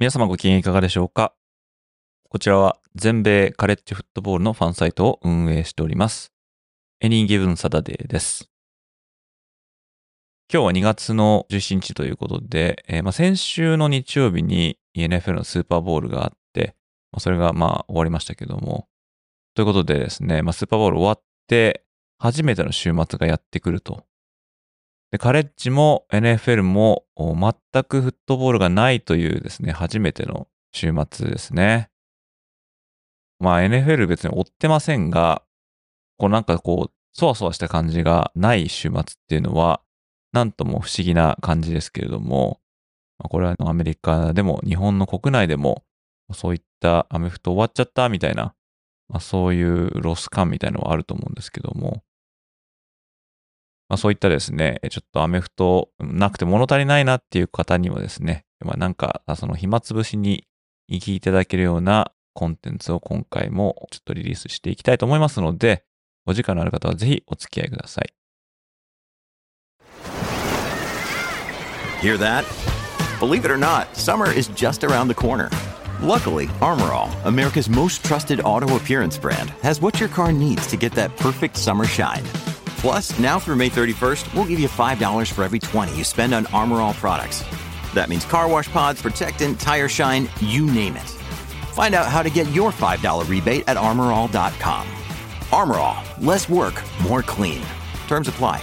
皆様ご機嫌いかがでしょうか？こちらは全米カレッジフットボールのファンサイトを運営しております。Any Given Saturday です。今日は2月の17日ということで、えーまあ、先週の日曜日に NFL のスーパーボールがあって、まあそれがまあ終わりましたけども、ということでですね、まあ、スーパーボール終わって初めての週末がやってくると。で、カレッジも NFL も全くフットボールがないというですね、初めての週末ですね。まあ NFL 別に追ってませんが、こうなんかこう、そわそわした感じがない週末っていうのは、なんとも不思議な感じですけれども、これはアメリカでも日本の国内でも、そういったアメフト終わっちゃったみたいな、まあ、そういうロス感みたいなのはあると思うんですけども、まあ、そういったですね、ちょっとアメフトなくて物足りないなっていう方にはですね、まあ、なんかその暇つぶしに聞いていただけるようなコンテンツを今回もちょっとリリースしていきたいと思いますので、お時間のある方はぜひお付き合いください。Hear that? Believe it or not, summer is just around the corner. Luckily, Armorall, America's most trusted auto appearance brand, has what your car needs to get that perfect summer shine. Plus, now through May 31st, we'll give you $5 for every 20 you spend on Armorall products. That means car wash pods, protectant, tire shine, you name it. Find out how to get your $5 rebate at armorall.com. Armorall, less work, more clean. Terms apply.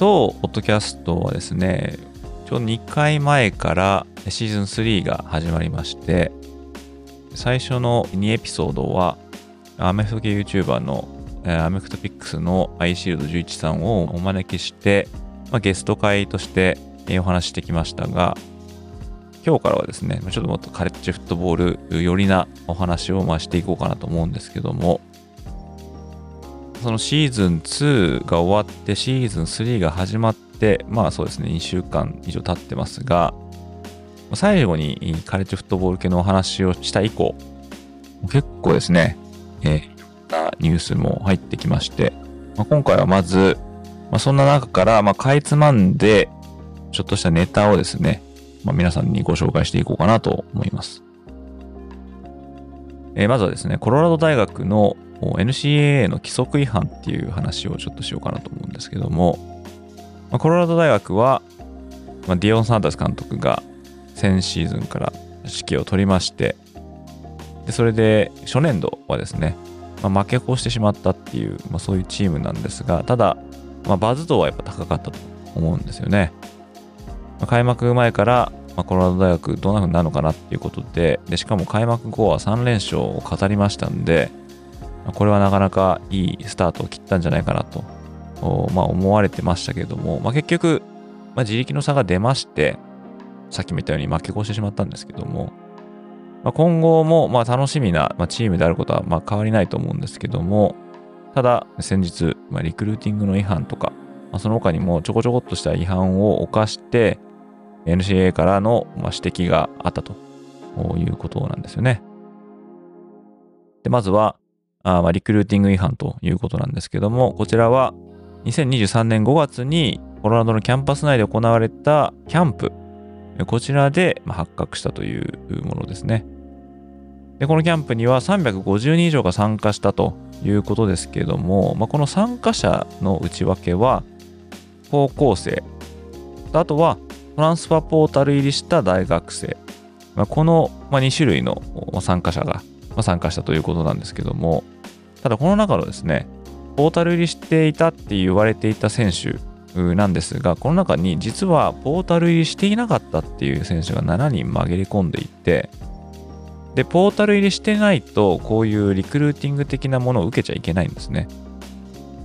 当ポッドキャストはですね、ちょうど2回前からシーズン3が始まりまして、最初の2エピソードは、アメフト系 YouTuber のアメフトピックスのアイシールド11さんをお招きして、まあ、ゲスト会としてお話してきましたが、今日からはですね、ちょっともっとカレッジフットボール寄りなお話をましていこうかなと思うんですけども、そのシーズン2が終わってシーズン3が始まって、まあそうですね、2週間以上経ってますが、最後にカレッジフットボール系のお話をした以降、結構ですね、えーいろんなニュースも入ってきまして、まあ、今回はまず、まあ、そんな中から、まあ、かいつまんで、ちょっとしたネタをですね、まあ、皆さんにご紹介していこうかなと思います。えーまずはですね、コロラド大学の NCAA の規則違反っていう話をちょっとしようかなと思うんですけども、まあ、コロラド大学は、まあ、ディオン・サンダース監督が先シーズンから指揮を取りまして、でそれで初年度はですね、まあ、負け越してしまったっていう、まあ、そういうチームなんですが、ただ、まあ、バズ度はやっぱ高かったと思うんですよね。まあ開幕前から、まあ、コロラド大学どんな風になるのかなっていうことでで、しかも開幕後は3連勝を飾りましたんで、これはなかなかいいスタートを切ったんじゃないかなと、まあ、思われてましたけれども、まあ、結局、まあ、自力の差が出まして、さっきも言ったように負け越してしまったんですけども、まあ、今後もまあ楽しみなチームであることはまあ変わりないと思うんですけども、ただ先日、まあ、リクルーティングの違反とか、まあ、その他にもちょこちょこっとした違反を犯して、NCAA からのまあ指摘があったということなんですよね。で、まずは、あーまあリクルーティング違反ということなんですけども、こちらは2023年5月にコロラドのキャンパス内で行われたキャンプ、こちらで発覚したというものですね。で、このキャンプには350人以上が参加したということですけども、まあ、この参加者の内訳は、高校生、あとはトランスファポータル入りした大学生、まあ、この2種類の参加者がま参加したということなんですけども、ただこの中のですね、ポータル入りしていたって言われていた選手なんですが、この中に実はポータル入りしていなかったっていう選手が7人紛れ込んでいて、で、ポータル入りしてないと、こういうリクルーティング的なものを受けちゃいけないんですね。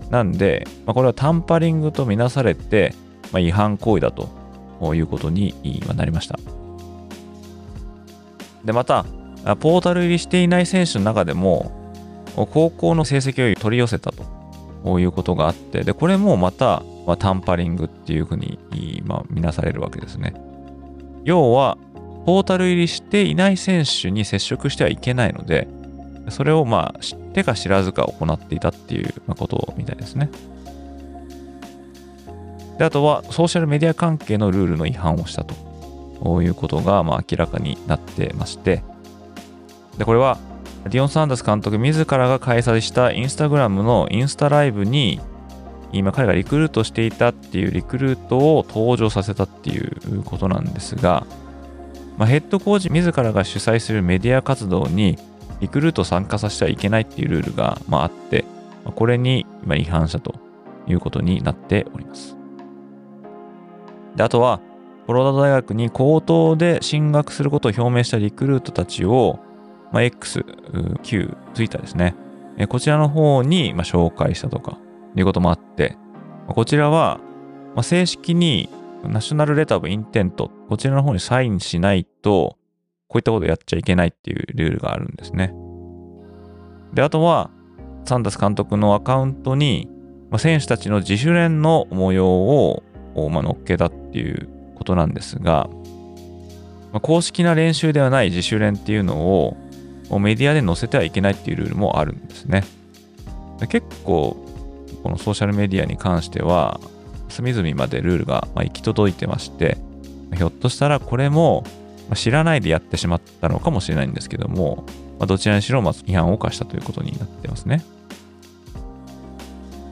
なんで、まあ、これはタンパリングとみなされて、まあ、違反行為だということになりました。で、また、ポータル入りしていない選手の中でも、高校の成績を取り寄せたということがあって、で、これもまた、まあ、タンパリングっていうふうに、まあ、見なされるわけですね。要は、ポータル入りしていない選手に接触してはいけないので、それをまあ知ってか知らずか行っていたっていうことみたいですね。であとはソーシャルメディア関係のルールの違反をしたということがまあ明らかになってまして、でこれはディオン・サンダース監督自らが開催したインスタグラムのインスタライブに今彼がリクルートしていたっていうリクルートを登場させたっていうことなんですが、まあ、ヘッドコーチ自らが主催するメディア活動にリクルート参加させちゃいけないっていうルールが、まあ、あって、まあ、これに今違反したということになっております。で、あとは、コロラド大学に高等で進学することを表明したリクルートたちを、まあ、X、Q、Twitter ですね。こちらの方に、ま、紹介したとか、いうこともあって、こちらは、ま、正式にナショナルレターブインテント、こちらの方にサインしないと、こういったことをやっちゃいけないっていうルールがあるんですね。で、あとは、サンダス監督のアカウントに、ま、選手たちの自主練の模様を、まあ、乗っけたっていうことなんですが、ま、公式な練習ではない自主練っていうのをメディアで載せてはいけないっていうルールもあるんですね。結構、このソーシャルメディアに関しては、隅々までルールが行き届いてまして、ひょっとしたらこれも知らないでやってしまったのかもしれないんですけども、まどちらにしろ違反を犯したということになってますね。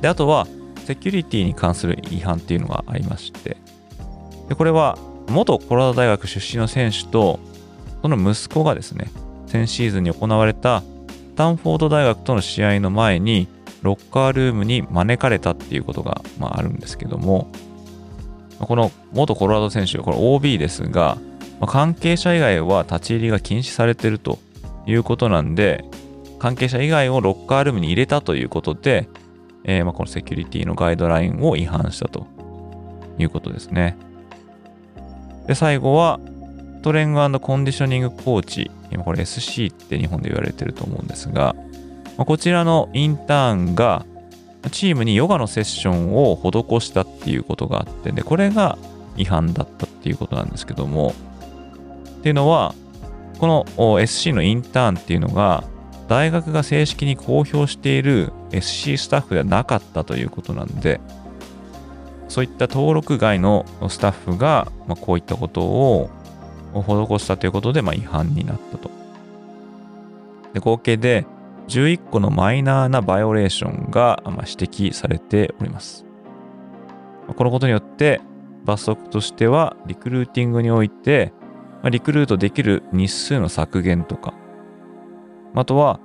で、あとは、セキュリティに関する違反っていうのがありまして、でこれは元コロラド大学出身の選手と、その息子がですね、先シーズンに行われたスタンフォード大学との試合の前に、ロッカールームに招かれたっていうことが、まあ、あるんですけども、この元コロラド選手、これ OB ですが、まあ、関係者以外は立ち入りが禁止されてるということなんで、関係者以外をロッカールームに入れたということで、えー、まあこのセキュリティのガイドラインを違反したということですね。で、最後は、トレングコンディショニングコーチ、今これ SC って日本で言われてると思うんですが、ま、こちらのインターンがチームにヨガのセッションを施したっていうことがあって、で、これが違反だったっていうことなんですけども、っていうのは、この SC のインターンっていうのが、大学が正式に公表している SC スタッフではなかったということなんで、そういった登録外のスタッフが、ま、こういったことをを施したということで、まあ、違反になったと。で合計で11個のマイナーなバイオレーションが指摘されております。このことによって罰則としてはリクルーティングにおいてリクルートできる日数の削減とかあとは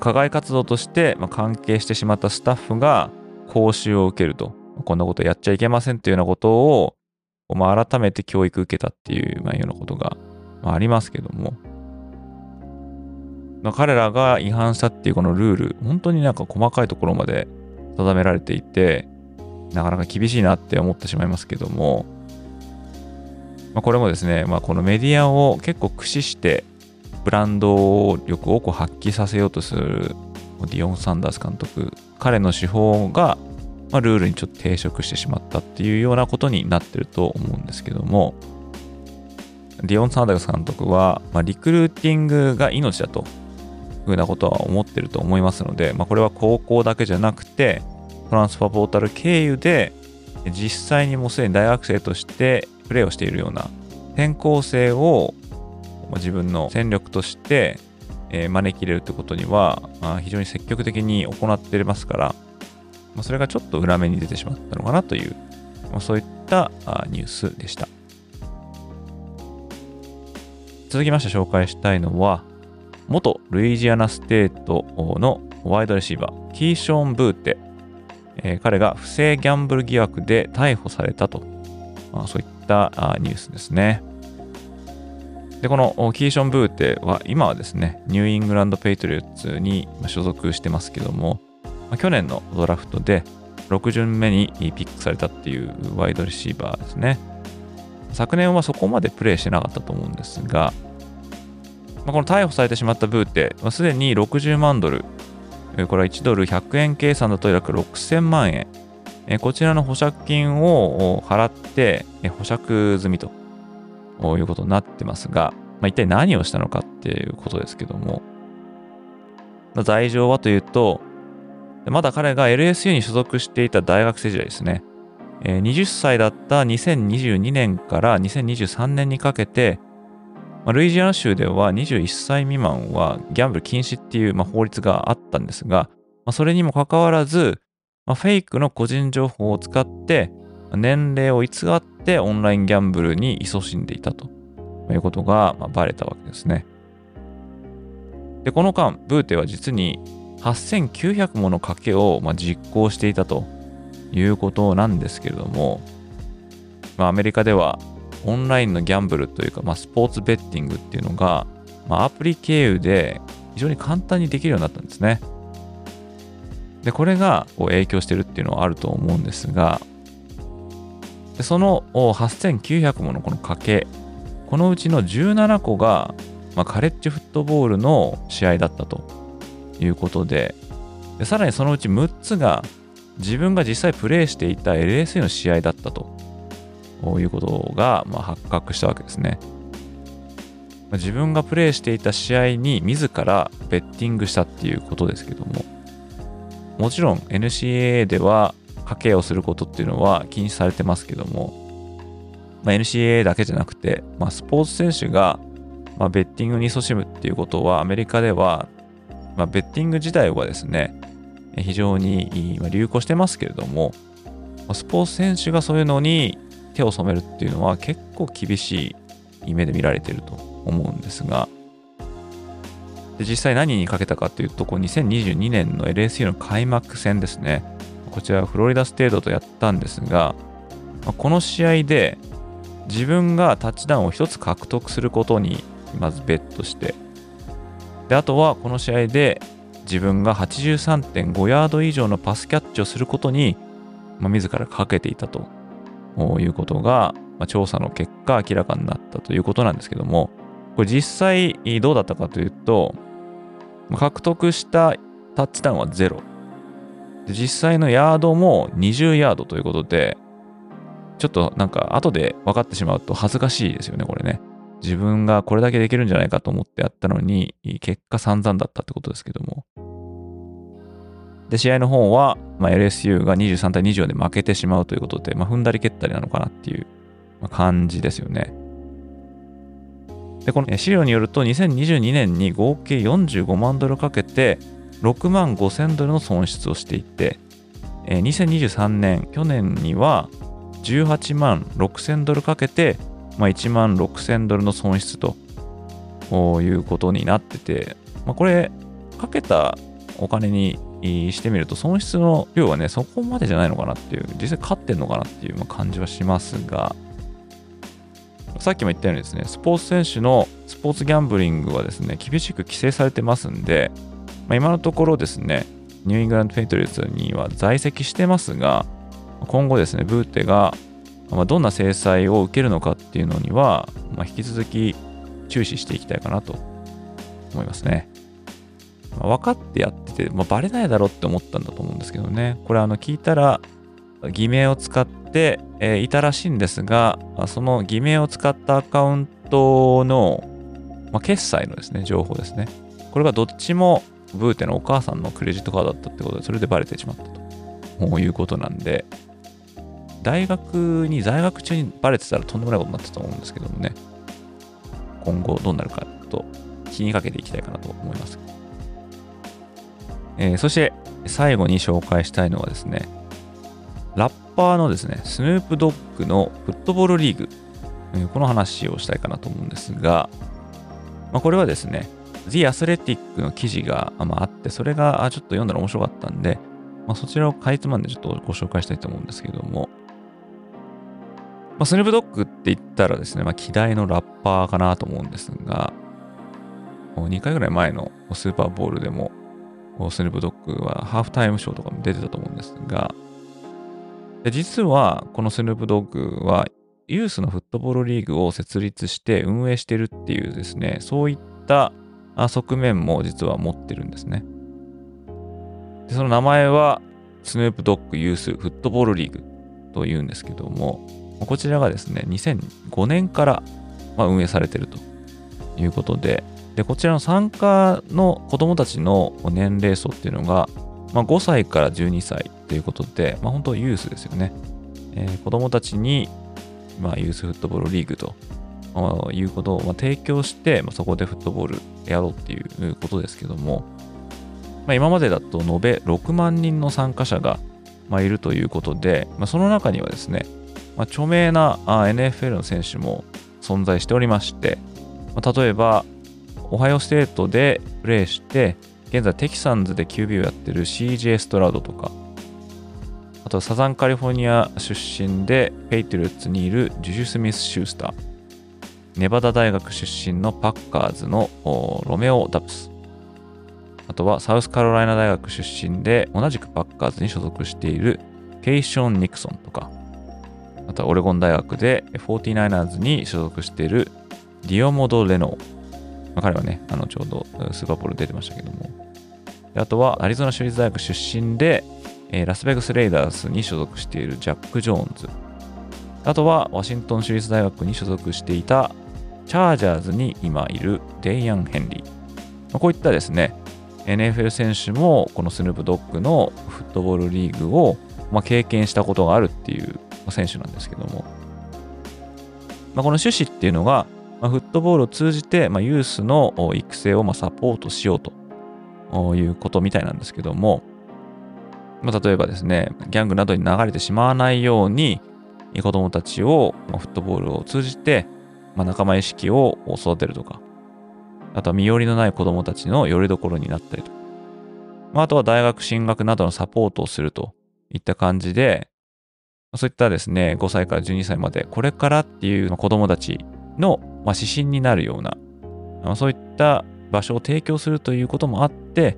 課外活動として関係してしまったスタッフが講習を受けるとこんなことやっちゃいけませんというようなことをまあ、改めて教育受けたっていう、まあ、ようなことが、まあ、ありますけども、まあ、彼らが違反したっていうこのルール、本当になんか細かいところまで定められていて、なかなか厳しいなって思ってしまいますけども、まあ、これもですね、まあ、このメディアを結構駆使して、ブランド力を発揮させようとするディオン・サンダース監督、彼の手法が、まあ、ルールにちょっと抵触してしまったっていうようなことになってると思うんですけども、ディオン・サンダース監督は、まあ、リクルーティングが命だというふうなことは思ってると思いますので、まあ、これは高校だけじゃなくて、トランスファーポータル経由で、実際にもうすでに大学生としてプレーをしているような転校生を自分の戦力として招き入れるってことには非常に積極的に行っていますからまあそれがちょっと裏目に出てしまったのかなというまあそういったニュースでした。続きまして紹介したいのは元ルイジアナステートのワイドレシーバーキーション・ブーテ。えー、彼が不正ギャンブル疑惑で逮捕されたと、まあ、そういったあニュースですね。で、このキーション・ブーテは今はですね、ニューイングランド・ペイトリオッツに所属してますけども、まあ、去年のドラフトで6巡目にピックされたっていうワイドレシーバーですね。昨年はそこまでプレーしてなかったと思うんですが、まあ、この逮捕されてしまったブーテ、す、で、に60万ドル、これは1ドル100円計算だと約6000万円。こちらの保釈金を払って保釈済みということになってますが、まあ、一体何をしたのかっていうことですけども、罪状はというと、まだ彼が LSU に所属していた大学生時代ですね。20歳だった2022年から2023年にかけて、ルイジアナ州では21歳未満はギャンブル禁止っていう、法律があったんですが、それにもかかわらず、フェイクの個人情報を使って年齢を偽ってオンラインギャンブルに勤しんでいたということが、まあ、バレたわけですね。で、この間、ブーテは実に8900もの賭けを、ま、実行していたということなんですけれども、まあ、アメリカではオンラインのギャンブルというか、まあ、スポーツベッティングっていうのが、まあ、アプリ経由で非常に簡単にできるようになったんですね。で、これがこう影響してるっていうのはあると思うんですが、でその8900ものこの賭け、このうちの17個が、まあ、カレッジフットボールの試合だったということでで、さらにそのうち6つが自分が実際プレイしていた LSA の試合だったと。いうことが、まあ、発覚したわけですね。自分がプレイしていた試合に自らベッティングしたっていうことですけども、もちろん NCAA では賭けをすることっていうのは禁止されてますけども、まあ、NCAA だけじゃなくて、まあ、スポーツ選手が、まあ、ベッティングに勤しむっていうことはアメリカでは、まあ、ベッティング自体はですね、非常に流行してますけれども、スポーツ選手がそういうのに手を染めるっていうのは結構厳しい目で見られてると思うんですが、で実際何にかけたかというと、こう2022年の LSU の開幕戦ですね。こちらはフロリダステートとやったんですが、まこの試合で自分がタッチダウンを1つ獲得することにまずベットして、であとはこの試合で自分が83.5ヤード以上のパスキャッチをすることに、まあ、自らかけていたということが、まあ、調査の結果明らかになったということなんですけども、これ実際どうだったかというと、獲得したタッチダウンはゼロ。実際のヤードも20ヤードということで、ちょっとなんか後で分かってしまうと恥ずかしいですよね、これね。自分がこれだけできるんじゃないかと思ってやったのに、結果散々だったってことですけども。で、試合の方は、まあ、LSU が23対24で負けてしまうということで、まあ、踏んだり蹴ったりなのかなっていう感じですよね。で、この資料によると、2022年に合計45万ドルかけて、6万5000ドルの損失をしていて、2023年、去年には18万6000ドルかけて、まあ、1万6000ドルの損失ということになってて、まあ、これ、かけたお金にしてみると、損失の量はね、そこまでじゃないのかなっていう、実際勝ってんのかなっていう感じはしますが、さっきも言ったようにですね、スポーツ選手のスポーツギャンブリングはですね、厳しく規制されてますんで、まあ、今のところですね、ニューイングランド・ペイトリオッツには在籍してますが、今後ですね、ブーテがまどんな制裁を受けるのかっていうのには、まあ、引き続き注視していきたいかなと思いますね。まあ、分かってやってて、まあ、バレないだろうって思ったんだと思うんですけどね。これあの聞いたら、偽名を使って、えー、いたらしいんですが、その偽名を使ったアカウントの、まあ、決済のですね、情報ですね。これがどっちもブーテのお母さんのクレジットカードだったってことで、それでバレてしまったということなんで、大学に在学中にバレてたらとんでもないことになってたと思うんですけどもね、今後どうなるかと気にかけていきたいかなと思います。えー、そして最後に紹介したいのはですね、ラッパーのですね、スヌープドッグのフットボールリーグ、えー、この話をしたいかなと思うんですが、まあ、これはですね、The Athletic の記事が、まあ、あって、それがちょっと読んだら面白かったんで、まあ、そちらをかいつまんでちょっとご紹介したいと思うんですけども、まあ、スヌープドッグって言ったらですね、まあ、希代のラッパーかなと思うんですが、2回ぐらい前のスーパーボールでも、スヌープドッグはハーフタイムショーとかも出てたと思うんですが、実はこのスヌープドッグはユースのフットボールリーグを設立して運営してるっていうですね、そういった側面も実は持ってるんですね。でその名前はスヌープドッグユースフットボールリーグというんですけども、こちらがですね、2005年から運営されているということで、で、こちらの参加の子供たちの年齢層っていうのが、まあ、5歳から12歳ということで、まあ、本当ユースですよね。えー、子供たちに、まあ、ユースフットボールリーグと、まあ、いうことを、ま、提供して、ま、そこでフットボールやろうっていうことですけども、ま、今までだと延べ6万人の参加者が、ま、いるということで、ま、その中にはですね、まあ、著名な NFL の選手も存在しておりまして、まあ、例えば、オハイオステートでプレーして、現在テキサンズで QB をやってる CJ ストラウドとか、あとサザンカリフォルニア出身でペイトリオッツにいるジュジュ・スミス・シュースター、ネバダ大学出身のパッカーズのロメオ・ダブス、あとはサウスカロライナ大学出身で同じくパッカーズに所属しているケイション・ニクソンとか、あとはオレゴン大学で 49ers に所属しているディオモド・レノー。まあ、彼はね、あのちょうどスーパーボール出てましたけども。あとはアリゾナ州立大学出身で、えー、ラスベガス・レイダースに所属しているジャック・ジョーンズ。あとはワシントン州立大学に所属していたチャージャーズに今いるデイアン・ヘンリー。まあ、こういったですね、NFL 選手もこのスヌープドッグのフットボールリーグを、まあ、経験したことがあるっていう選手なんですけども、まあ、この趣旨っていうのが、まあ、フットボールを通じて、まあ、ユースの育成をまあサポートしようということみたいなんですけども、まあ、例えばですね、ギャングなどに流れてしまわないように、子供たちを、ま、フットボールを通じて、まあ、仲間意識を育てるとか、あとは身寄りのない子供たちの拠り所になったりと。か、まあ、あとは大学進学などのサポートをするといった感じで、そういったですね、5歳から12歳まで、これからっていう子供たちの、ま、指針になるような、そういった場所を提供するということもあって、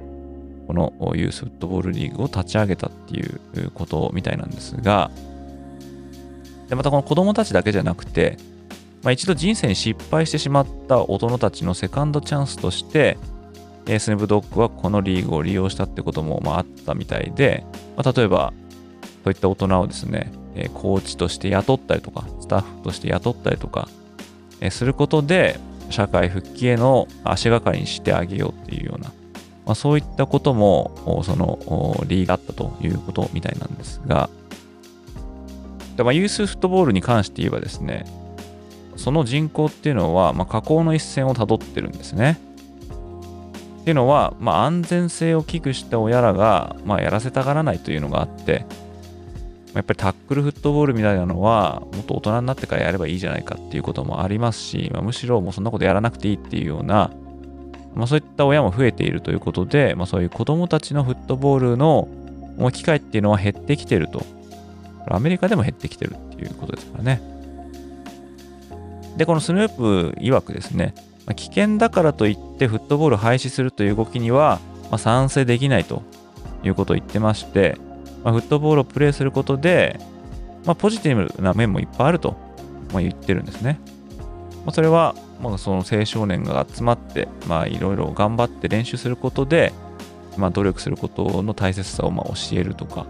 このユースフットボールリーグを立ち上げたっていうことみたいなんですが、でまたこの子供たちだけじゃなくて、まあ、一度人生に失敗してしまった大人たちのセカンドチャンスとして、スネブドッグはこのリーグを利用したってこともまああったみたいで、まあ、例えば、そういった大人をですね、えコーチとして雇ったりとか、スタッフとして雇ったりとか、えすることで、社会復帰への足がかりにしてあげようっていうような、まあ、そういったことも、そのリーグあったということみたいなんですが、でまあ、ユースフットボールに関して言えばですね、その人口っていうのは、まあ、下降の一線をたどってるんですね。っていうのは、まあ、安全性を危惧した親らが、まあ、やらせたがらないというのがあって、やっぱりタックルフットボールみたいなのは、もっと大人になってからやればいいじゃないかっていうこともありますし、まあ、むしろもうそんなことやらなくていいっていうような、まあ、そういった親も増えているということで、まあ、そういう子供たちのフットボールの機会っていうのは減ってきてると。アメリカでも減ってきてるっていうことですからね。で、このスヌープ曰くですね、まあ、危険だからといってフットボール廃止するという動きには、まあ、賛成できないということを言ってまして、まあ、フットボールをプレーすることで、まあ、ポジティブな面もいっぱいあると、まあ、言ってるんですね。まあ、それは、まあ、その青少年が集まって、まあ、いろいろ頑張って練習することで、まあ、努力することの大切さをまあ教えるとか、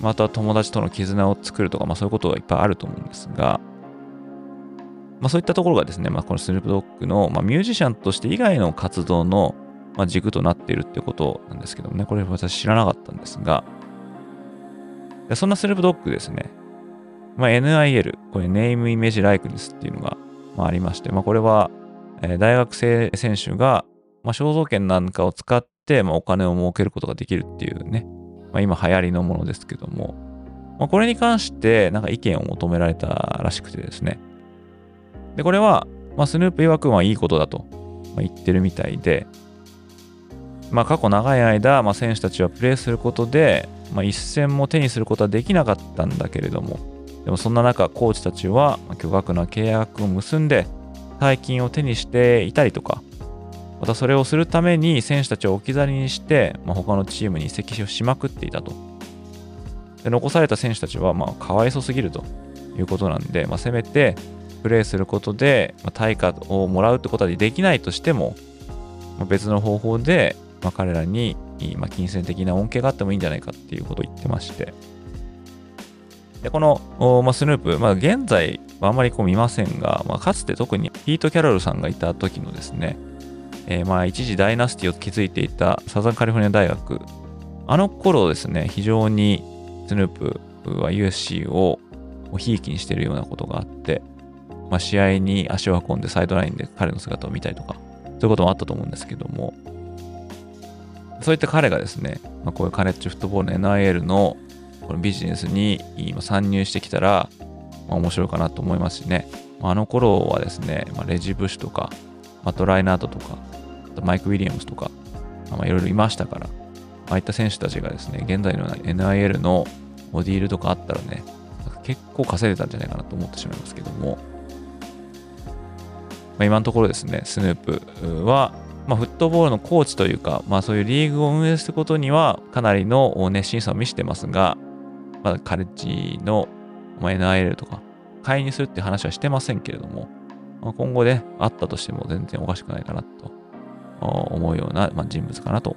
また友達との絆を作るとか、まあ、そういうことがいっぱいあると思うんですが、まあ、そういったところがですね、まあ、このスヌープドッグの、まあ、ミュージシャンとして以外の活動の、まあ、軸となっているってことなんですけどもね、これ私知らなかったんですが、そんなスヌープドッグですね、まあ、NIL、これネームイメージライクネスっていうのが、まあ、ありまして、まあ、これは、えー、大学生選手が、まあ、肖像権なんかを使って、まあ、お金を儲けることができるっていうね、まあ、今流行りのものですけども、まあ、これに関してなんか意見を求められたらしくてですね。で、これは、まあ、スヌープ曰くはいいことだと言ってるみたいで、まあ、過去長い間、まあ、選手たちはプレーすることで、まあ、一戦も手にすることはできなかったんだけれども、でもそんな中、コーチたちは巨額な契約を結んで、大金を手にしていたりとか、またそれをするために選手たちを置き去りにして、まあ、他のチームに移籍をしまくっていたと。で残された選手たちはまあかわいそすぎるということなんで、まあ、せめてプレーすることで、まあ、対価をもらうってことはできないとしても、まあ、別の方法で、まあ、彼らに、まあ、金銭的な恩恵があってもいいんじゃないかっていうことを言ってまして、でこの、まあ、スヌープ、まあ、現在はあまりこう見ませんが、まあ、かつて特にピート・キャロルさんがいた時のですね、えー、まあ一時ダイナスティを築いていたサザンカリフォルニア大学、あの頃ですね、非常にスヌープは USC をひいきにしているようなことがあって、まあ、試合に足を運んでサイドラインで彼の姿を見たりとか、そういうこともあったと思うんですけども、そういった彼がですね、まあ、こういうカレッジフットボールの NIL のこのビジネスに今参入してきたら、まあ、面白いかなと思いますしね。あの頃はですね、まあ、レジブッシュとか、マット・ライナートとか、マイク・ウィリアムスとか、まあ、いろいろいましたから、ああいった選手たちがですね、現在の NIL のディールとかあったらね、結構稼いでたんじゃないかなと思ってしまいますけども、まあ、今のところですね、スヌープは、まあ、フットボールのコーチというか、まあ、そういうリーグを運営することにはかなりの熱心さを見せてますが、まだカレッジの、まあ、NIL とか、介入するって話はしてませんけれども、まあ、今後で、ね、あったとしても全然おかしくないかなと思うような、まあ、人物かなと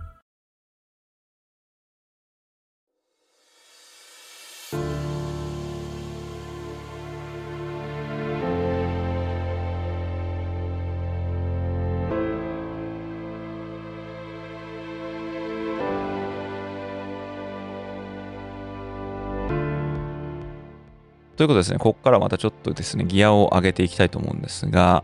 ということですね、ここからまたちょっとですね、ギアを上げていきたいと思うんですが、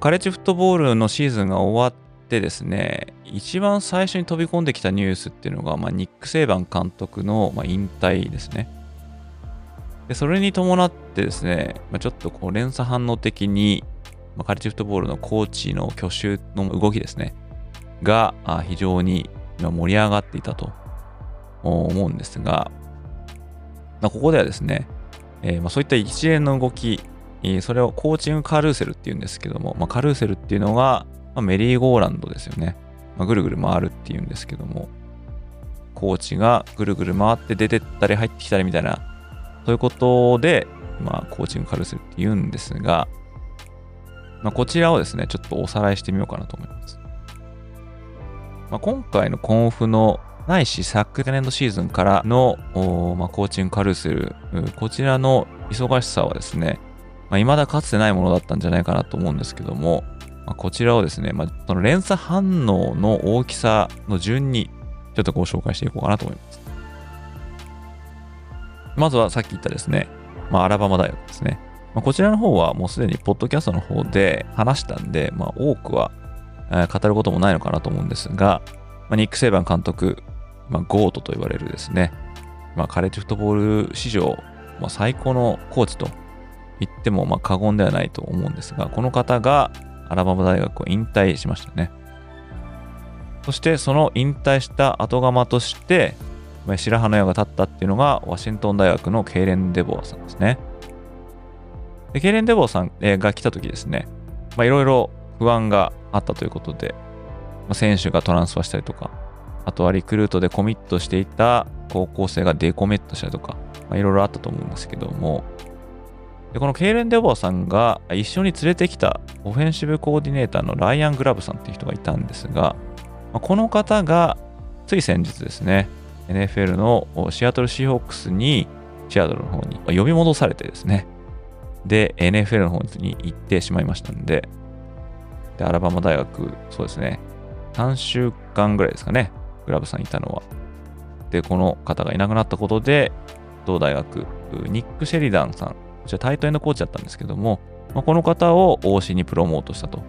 カレッジフットボールのシーズンが終わってですね、一番最初に飛び込んできたニュースっていうのが、まあ、ニック・セイバン監督の、まあ、引退ですね。でそれに伴ってですね、まあ、ちょっとこう連鎖反応的に、まあ、カレッジフットボールのコーチの去就の動きですね、が非常に盛り上がっていたと思うんですが、ここではですね、えー、まそういった一連の動き、それをコーチングカルーセルっていうんですけども、まあ、カルーセルっていうのが、まあ、メリーゴーランドですよね。まあ、ぐるぐる回るっていうんですけども、コーチがぐるぐる回って出てったり入ってきたりみたいな、そういうことで、まあ、コーチングカルーセルって言うんですが、まあ、こちらをですね、ちょっとおさらいしてみようかなと思います。まあ、今回のコンフのないし、昨年度シーズンからの、まあ、コーチングカルーセル、こちらの忙しさはですね、まあ、未だかつてないものだったんじゃないかなと思うんですけども、まあ、こちらをですね、まあ、その連鎖反応の大きさの順に、ちょっとご紹介していこうかなと思います。まずはさっき言ったですね、まあ、アラバマ大学ですね。まあ、こちらの方はもうすでにポッドキャストの方で話したんで、まあ、多くは、語ることもないのかなと思うんですが、まあ、ニック・セイバン監督、まあ、ゴートと言われるですね、まあ、カレッジフットボール史上、まあ、最高のコーチと言ってもまあ過言ではないと思うんですが、この方がアラバマ大学を引退しましたね。そしてその引退した後釜として、白羽の矢が立ったっていうのがワシントン大学のケイレン・デボアさんですね。でケイレン・デボーさんが来た時ですね、いろいろ不安があったということで、まあ、選手がトランスファーしたりとか、あとはリクルートでコミットしていた高校生がデコメットしたりとか、いろいろあったと思うんですけども、でこのケイレン・デボーさんが一緒に連れてきたオフェンシブコーディネーターのライアン・グラブさんっていう人がいたんですが、ま、この方がつい先日ですね、NFL のシアトルシーホークスに、シアトルの方に呼び戻されてですね、で、NFL の方に行ってしまいましたんで、で、アラバマ大学、そうですね、3週間ぐらいですかね、グラブさんいたのは。で、この方がいなくなったことで、同大学、ニック・シェリダンさん、こちらタイトエンドコーチだったんですけども、まあ、この方を OC にプロモートしたと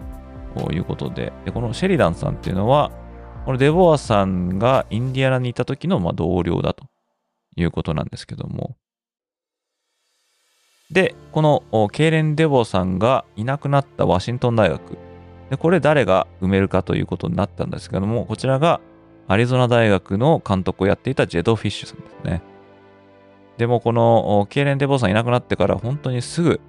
いうことで、でこのシェリダンさんっていうのは、このデボアさんがインディアナにいた時のま同僚だということなんですけども、で、このケイレン・デボアさんがいなくなったワシントン大学。で、これ誰が埋めるかということになったんですけども、こちらがアリゾナ大学の監督をやっていたジェド・フィッシュさんですね。でもこのケイレン・デボーさんいなくなってから本当にすぐ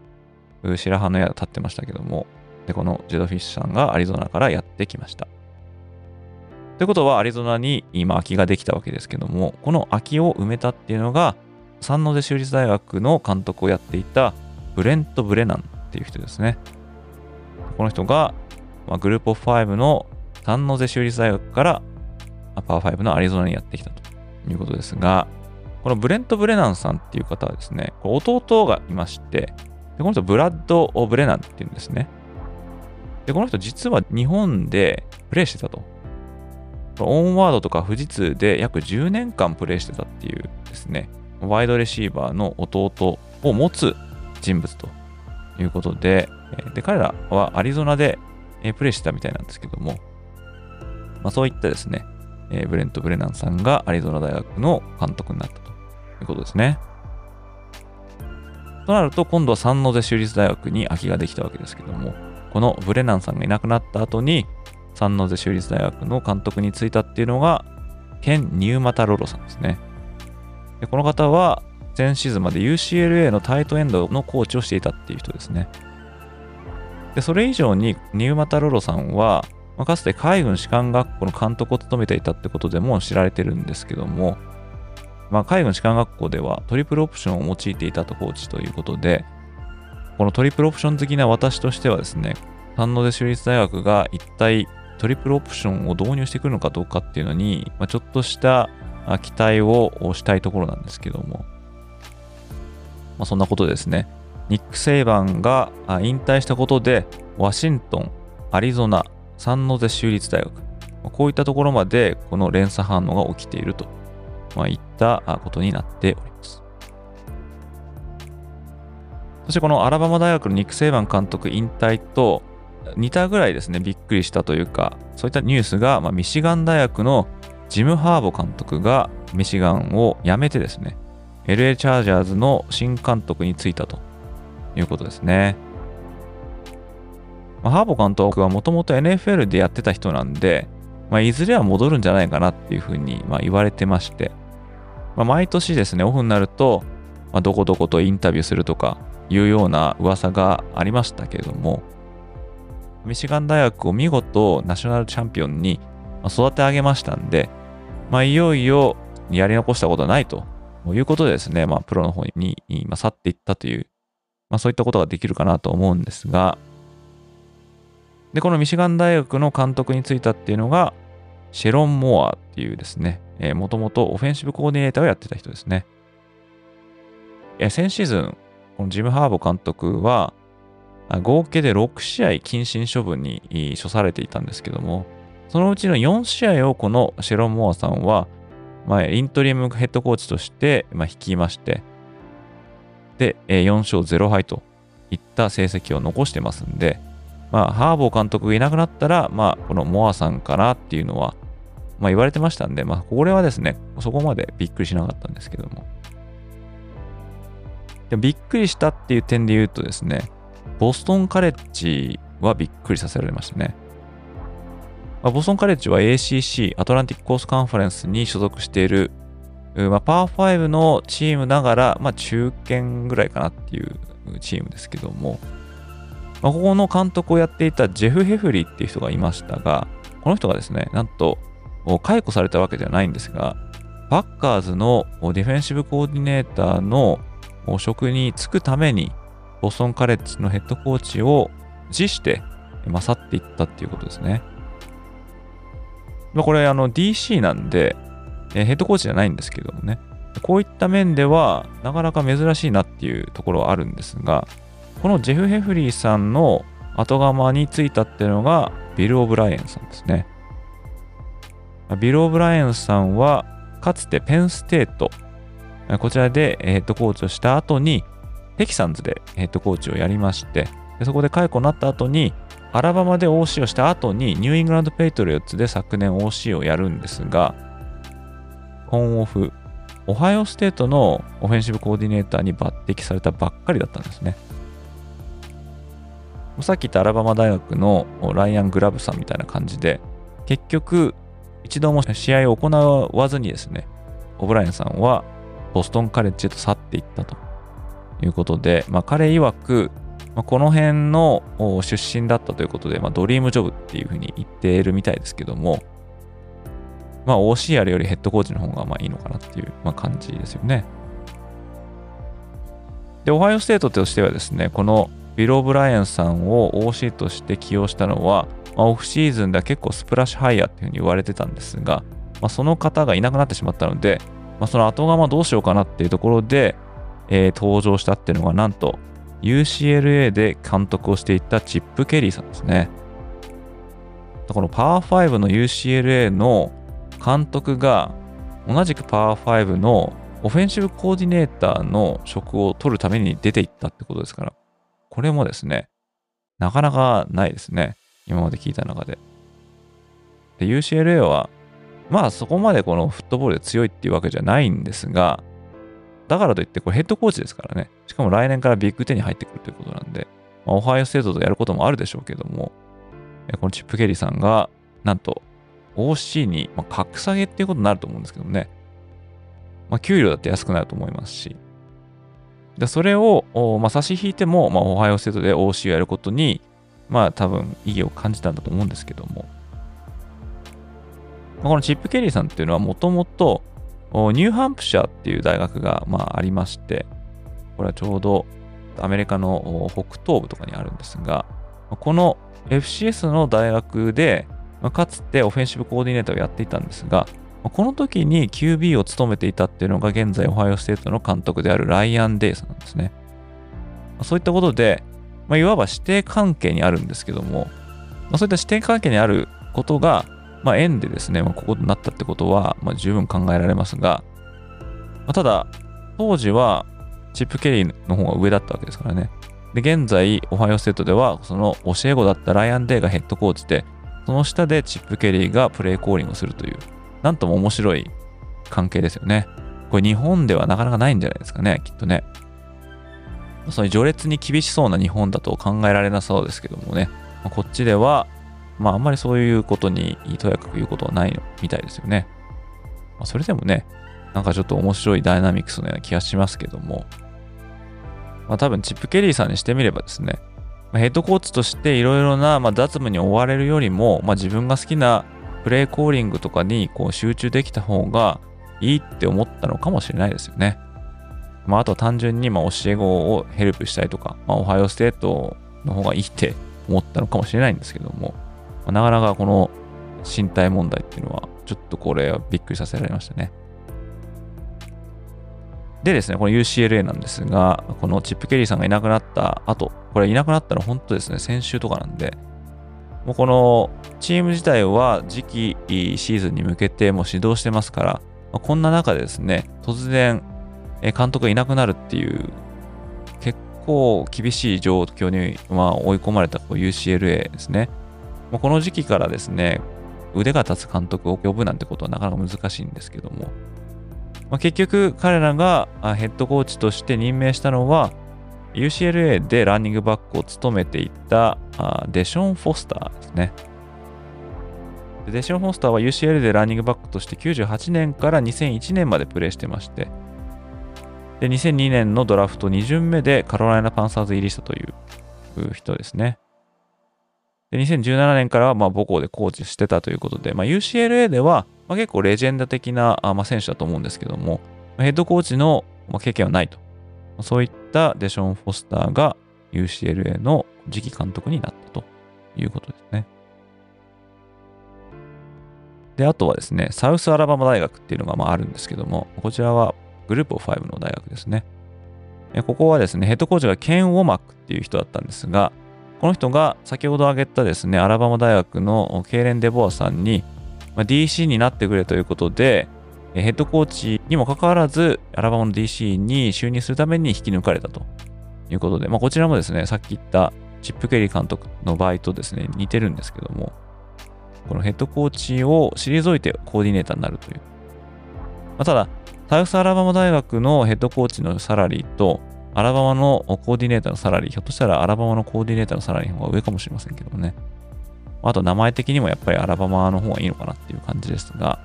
白羽の矢立ってましたけども、で、このジェド・フィッシュさんがアリゾナからやってきました。ということはアリゾナに今空きができたわけですけども、この空きを埋めたっていうのがサンノゼ州立大学の監督をやっていたブレント・ブレナンっていう人ですね。この人が、まあ、グループオフ5のサンノゼ州立大学からパー5のアリゾナにやってきたということですが、このブレント・ブレナンさんっていう方はですね、弟がいまして、でこの人ブラッド・ブレナンっていうんですね。で、この人実は日本でプレイしてたと。オンワードとか富士通で約10年間プレイしてたっていうですね、ワイドレシーバーの弟を持つ人物ということで、で彼らはアリゾナでプレイしてたみたいなんですけども、まあ、そういったですね、ブレント・ブレナンさんがアリゾナ大学の監督になったということですね。となると、今度はサンノゼ州立大学に空きができたわけですけども、このブレナンさんがいなくなった後に、サンノゼ州立大学の監督に就いたっていうのが、ケン・ニューマタロロさんですね。でこの方は前シーズンまで UCLA のタイトエンドのコーチをしていたっていう人ですね。でそれ以上にニューマタロロさんは、まあ、かつて海軍士官学校の監督を務めていたってことでも知られてるんですけども、まあ、海軍士官学校ではトリプルオプションを用いていたとコーチということで、このトリプルオプション好きな私としてはですね、三ノ出州立大学が一体トリプルオプションを導入してくるのかどうかっていうのに、まあ、ちょっとした期待をしたいところなんですけども、まあ、そんなことでですね、ニック・セイバンが引退したことで、ワシントン、アリゾナ、サンノゼ州立大学、こういったところまでこの連鎖反応が起きていると、まあ、いったことになっております。そしてこのアラバマ大学のニック・セイバン監督引退と似たぐらいですね、びっくりしたというか、そういったニュースが、まあ、ミシガン大学のジム・ハーボ監督がミシガンを辞めてですね、LA チャージャーズの新監督に就いたということですね。まあ、ハーボ監督はもともと NFL でやってた人なんで、まあ、いずれは戻るんじゃないかなっていうふうにまあ言われてまして、まあ、毎年ですね、オフになると、まあ、どこどことインタビューするとかいうような噂がありましたけれども、ミシガン大学を見事ナショナルチャンピオンに育て上げましたんで、まあ、いよいよやり残したことはないということでですね、まあ、プロの方に去っていったという、まあ、そういったことができるかなと思うんですが、で、このミシガン大学の監督に就いたっていうのが、シェロン・モアっていうですね、もともとオフェンシブコーディネーターをやってた人ですね。え先シーズン、このジム・ハーボ監督は、合計で6試合謹慎処分に処されていたんですけども、そのうちの4試合をこのシェロン・モアさんは、ま、イントリムヘッドコーチとして、まあ、率いまして、で、4勝0敗といった成績を残してますんで、まあ、ハーボー監督がいなくなったら、まあ、このモアさんかなっていうのは、まあ、言われてましたんで、まあ、これはですね、そこまでびっくりしなかったんですけども。でびっくりしたっていう点で言うとですね、ボストンカレッジはびっくりさせられましたね。まあ、ボストンカレッジは ACC、アトランティックコースカンファレンスに所属している、まあ、パー5のチームながら、まあ、中堅ぐらいかなっていうチームですけども、まあ、ここの監督をやっていたジェフ・ヘフリーっていう人がいましたが、この人がですね、なんと解雇されたわけではないんですが、パッカーズのディフェンシブコーディネーターの職に就くために、ボストンカレッジのヘッドコーチを辞して勝っていったっていうことですね。まあ、これあの DC なんで、ヘッドコーチじゃないんですけどもね、こういった面ではなかなか珍しいなっていうところはあるんですが、このジェフ・ヘフリーさんの後釜についたっていうのがビル・オブライエンさんですね。ビル・オブライエンさんはかつてペンステート、こちらでヘッドコーチをした後にテキサンズでヘッドコーチをやりましてそこで解雇になった後にアラバマで OC をした後にニューイングランド・ペイトリオッツで昨年 OC をやるんですがオンオフオハイオステートのオフェンシブコーディネーターに抜擢されたばっかりだったんですね。さっき言ったアラバマ大学のライアン・グラブさんみたいな感じで、結局、一度も試合を行わずにですね、オブライエンさんはボストンカレッジへと去っていったということで、まあ、彼曰く、まあ、この辺の出身だったということで、まあ、ドリームジョブっていうふうに言っているみたいですけども、まあ、OCR よりヘッドコーチの方がまあいいのかなっていう、まあ、感じですよね。で、オハイオステートとしてはですね、このビル・オブライアンさんを OC として起用したのは、まあ、オフシーズンでは結構スプラッシュハイヤーっていうふうに言われてたんですが、まあ、その方がいなくなってしまったので、まあ、その後釜どうしようかなっていうところで、えー、登場したっていうのがなんと UCLA で監督をしていたチップ・ケリーさんですね。このパワー5の UCLA の監督が同じくパワー5のオフェンシブコーディネーターの職を取るために出ていったってことですから、これもですね、なかなかないですね。今まで聞いた中で。で、UCLA は、まあそこまでこのフットボールで強いっていうわけじゃないんですが、だからといってこれヘッドコーチですからね。しかも来年からビッグ10に入ってくるということなんで、まあ、オハイオステートとやることもあるでしょうけども、このチップ・ケリーさんが、なんと OC に、まあ、格下げっていうことになると思うんですけどね。まあ、給料だって安くなると思いますし。でそれを、まあ、差し引いても、まあ、オハイオステートで OC をやることに、まあ多分意義を感じたんだと思うんですけども。まあ、このチップ・ケリーさんっていうのはもともとニューハンプシャーっていう大学が、まあ、ありまして、これはちょうどアメリカの北東部とかにあるんですが、この FCS の大学で、かつてオフェンシブコーディネーターをやっていたんですが、この時に QB を務めていたっていうのが現在オハイオステートの監督であるライアン・デイさんなんですね。そういったことで、まあ、いわば指定関係にあるんですけども、まあ、そういった指定関係にあることが、まあ、縁でですね、まあ、ここになったってことは、まあ、十分考えられますが、まあ、ただ、当時はチップ・ケリーの方が上だったわけですからね。で、現在、オハイオステートでは、その教え子だったライアン・デイがヘッドコーチで、その下でチップ・ケリーがプレイコーリングをするという、なんとも面白い関係ですよね。これ日本ではなかなかないんじゃないですかね、きっとね。そういう序列に厳しそうな日本だと考えられなそうですけどもね、ま、こっちでは、まああんまりそういうことにとやかく言うことはないみたいですよね。ま、それでもね、なんかちょっと面白いダイナミクスのような気がしますけども、まあ多分チップ・ケリーさんにしてみればですね、ま、ヘッドコーチとしていろいろな、まあ、雑務に追われるよりも、まあ、自分が好きなプレイコーリングとかにこう集中できた方がいいって思ったのかもしれないですよね。まあ、あと単純にま教え子をヘルプしたりとか、まあ、オハイオステートの方がいいって思ったのかもしれないんですけども、まあ、なかなかこの身体問題っていうのは、ちょっとこれはびっくりさせられましたね。でですね、この UCLA なんですが、このチップ・ケリーさんがいなくなった後、これいなくなったの本当ですね、先週とかなんで、もうこのチーム自体は次期シーズンに向けてもう指導してますから、ま、こんな中でですね、突然、監督がいなくなるっていう、結構厳しい状況に、ま、追い込まれた UCLA ですね。まあ、この時期からですね、腕が立つ監督を呼ぶなんてことはなかなか難しいんですけども、まあ、結局彼らがヘッドコーチとして任命したのは UCLA でランニングバックを務めていたデション・フォスターですね。デション・フォスターは UCLA でランニングバックとして98年から2001年までプレーしてまして、で、2002年のドラフト2巡目でカロライナ・パンサーズ入りしたという人ですね。で、2017年からはまあ母校でコーチしてたということで、まあ、UCLA ではまあ結構レジェンダ的なまあ選手だと思うんですけども、ヘッドコーチの経験はないと。そういったデション・フォスターが UCLA の次期監督になったということですね。で、あとはですね、サウスアラバマ大学っていうのがまああるんですけども、こちらはグループオ5の大学ですね。ここはですね、ヘッドコーチがケン・ウォマックっていう人だったんですが、この人が先ほど挙げたですね、アラバマ大学のケイレン・デボアさんに、まあ、DC になってくれということで、ヘッドコーチにもかかわらず、アラバマの DC に就任するために引き抜かれたということで、まあ、こちらもですね、さっき言ったチップ・ケリー監督の場合とですね、似てるんですけども、このヘッドコーチを退いてコーディネーターになるという。まあ、ただ、サウスアラバマ大学のヘッドコーチのサラリーと、アラバマのコーディネーターのサラリー、ひょっとしたらアラバマのコーディネーターのサラリーの方が上かもしれませんけどもね。あと名前的にもやっぱりアラバマの方がいいのかなっていう感じですが。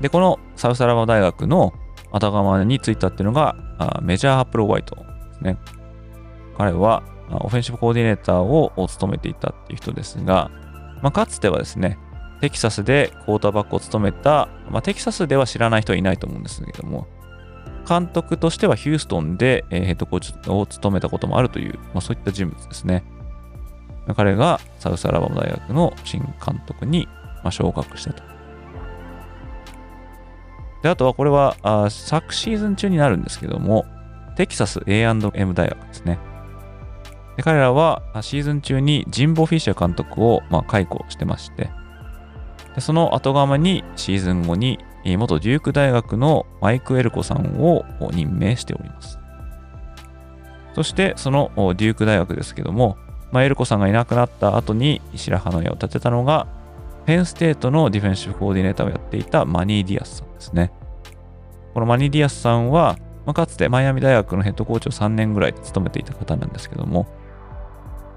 で、このサウスアラバマ大学の頭側についたっていうのがあメジャー・ハップロ・ホワイトですね。彼はオフェンシブコーディネーターを務めていたっていう人ですが、まあ、かつてはですね、テキサスでクォーターバックを務めた、まあ、テキサスでは知らない人はいないと思うんですけども、監督としてはヒューストンで、ヘッドコーチを務めたこともあるという、まあ、そういった人物ですね。彼がサウスアラバマ大学の新監督に、昇格したと。で、あとはこれはあ昨シーズン中になるんですけども、テキサス A&M 大学ですね。で彼らはシーズン中にジンボ・フィッシャー監督を、まあ、解雇してまして、でその後釜にシーズン後に元デューク大学のマイク・エルコさんを任命しております。そしてそのデューク大学ですけども、まあ、エルコさんがいなくなった後に白羽の矢を立てたのが、ペンステートのディフェンシブコーディネーターをやっていたマニー・ディアスさんですね。このマニー・ディアスさんは、まあ、かつてマイアミ大学のヘッドコーチを3年ぐらい務めていた方なんですけども、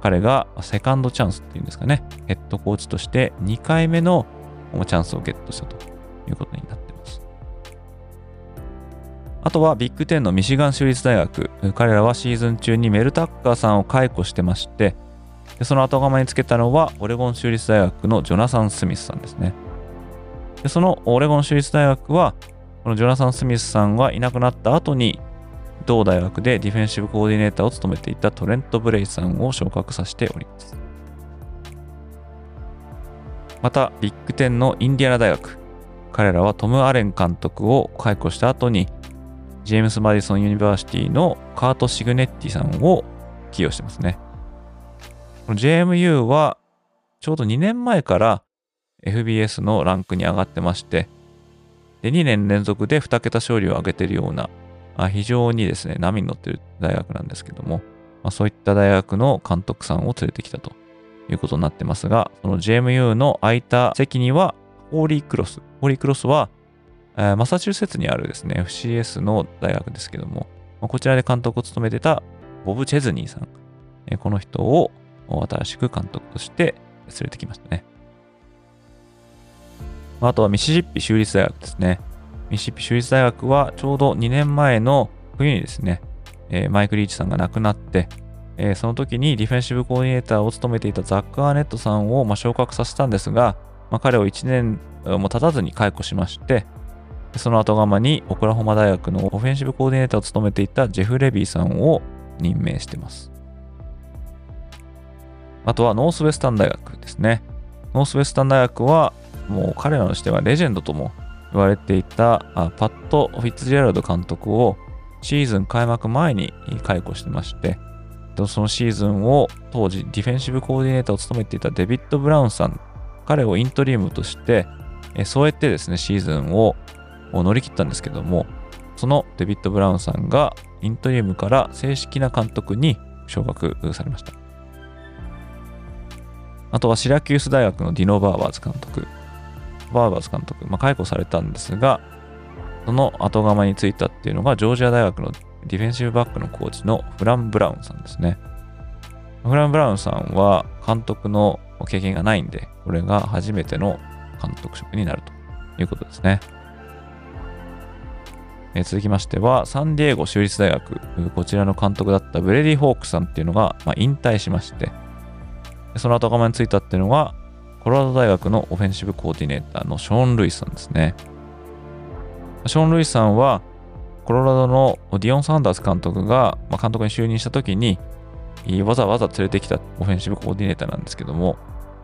彼がセカンドチャンスっていうんですかね、ヘッドコーチとして2回目のチャンスをゲットしたということになっています。あとはビッグ10のミシガン州立大学。彼らはシーズン中にメルタッカーさんを解雇してまして、でその後釜につけたのはオレゴン州立大学のジョナサン・スミスさんですね。でそのオレゴン州立大学は、このジョナサン・スミスさんがいなくなった後に、同大学でディフェンシブコーディネーターを務めていたトレント・ブレイさんを昇格させております。また、ビッグ10のインディアナ大学。彼らはトム・アレン監督を解雇した後に、ジェームス・マディソン・ユニバーシティのカート・シグネッティさんを起用してますね。この JMU はちょうど2年前から FBS のランクに上がってまして、で2年連続で2桁勝利を挙げているような、あ非常にですね、波に乗ってる大学なんですけども、まあ、そういった大学の監督さんを連れてきたということになってますが、その JMU の空いた席には、ホーリークロス。ホーリークロスは、えー、マサチューセッツにあるですね、FCS の大学ですけども、まあ、こちらで監督を務めてたボブ・チェズニーさん。えー、この人を新しく監督として連れてきましたね。あとはミシシッピ州立大学ですね。ミシシッピ州立大学はちょうど2年前の冬にですね、え、マイク・リーチさんが亡くなって、え、その時にディフェンシブコーディネーターを務めていたザック・アーネットさんを、ま、昇格させたんですが、ま、彼を1年も経たずに解雇しまして、その後釜にオクラホマ大学のオフェンシブコーディネーターを務めていたジェフ・レビーさんを任命してます。あとはノースウェスタン大学ですね。ノースウェスタン大学はもう彼らとしてはレジェンドとも言われていたパッド・フィッツジェラルド監督をシーズン開幕前に解雇してまして、そのシーズンを当時ディフェンシブコーディネーターを務めていたデビッド・ブラウンさん、彼をイントリームとして、そうやってですね、シーズンを乗り切ったんですけども、そのデビッド・ブラウンさんがイントリームから正式な監督に昇格されました。あとはシラキュース大学のディノ・バーバーズ監督。バーバーズ監督、まあ、解雇されたんですが、その後釜についたっていうのがジョージア大学のディフェンシブバックのコーチのフラン・ブラウンさんですね。フラン・ブラウンさんは監督の経験がないんで、これが初めての監督職になるということですね。え続きましては、サンディエゴ州立大学、こちらの監督だったブレディ・ホークさんっていうのが、まあ、引退しまして、その後釜についたっていうのが、コロラド大学のオフェンシブコーディネーターのショーン・ルイスさんですね。ショーン・ルイスさんは、コロラドのディオン・サンダース監督が、まあ、監督に就任した時に、わざわざ連れてきたオフェンシブコーディネーターなんですけども、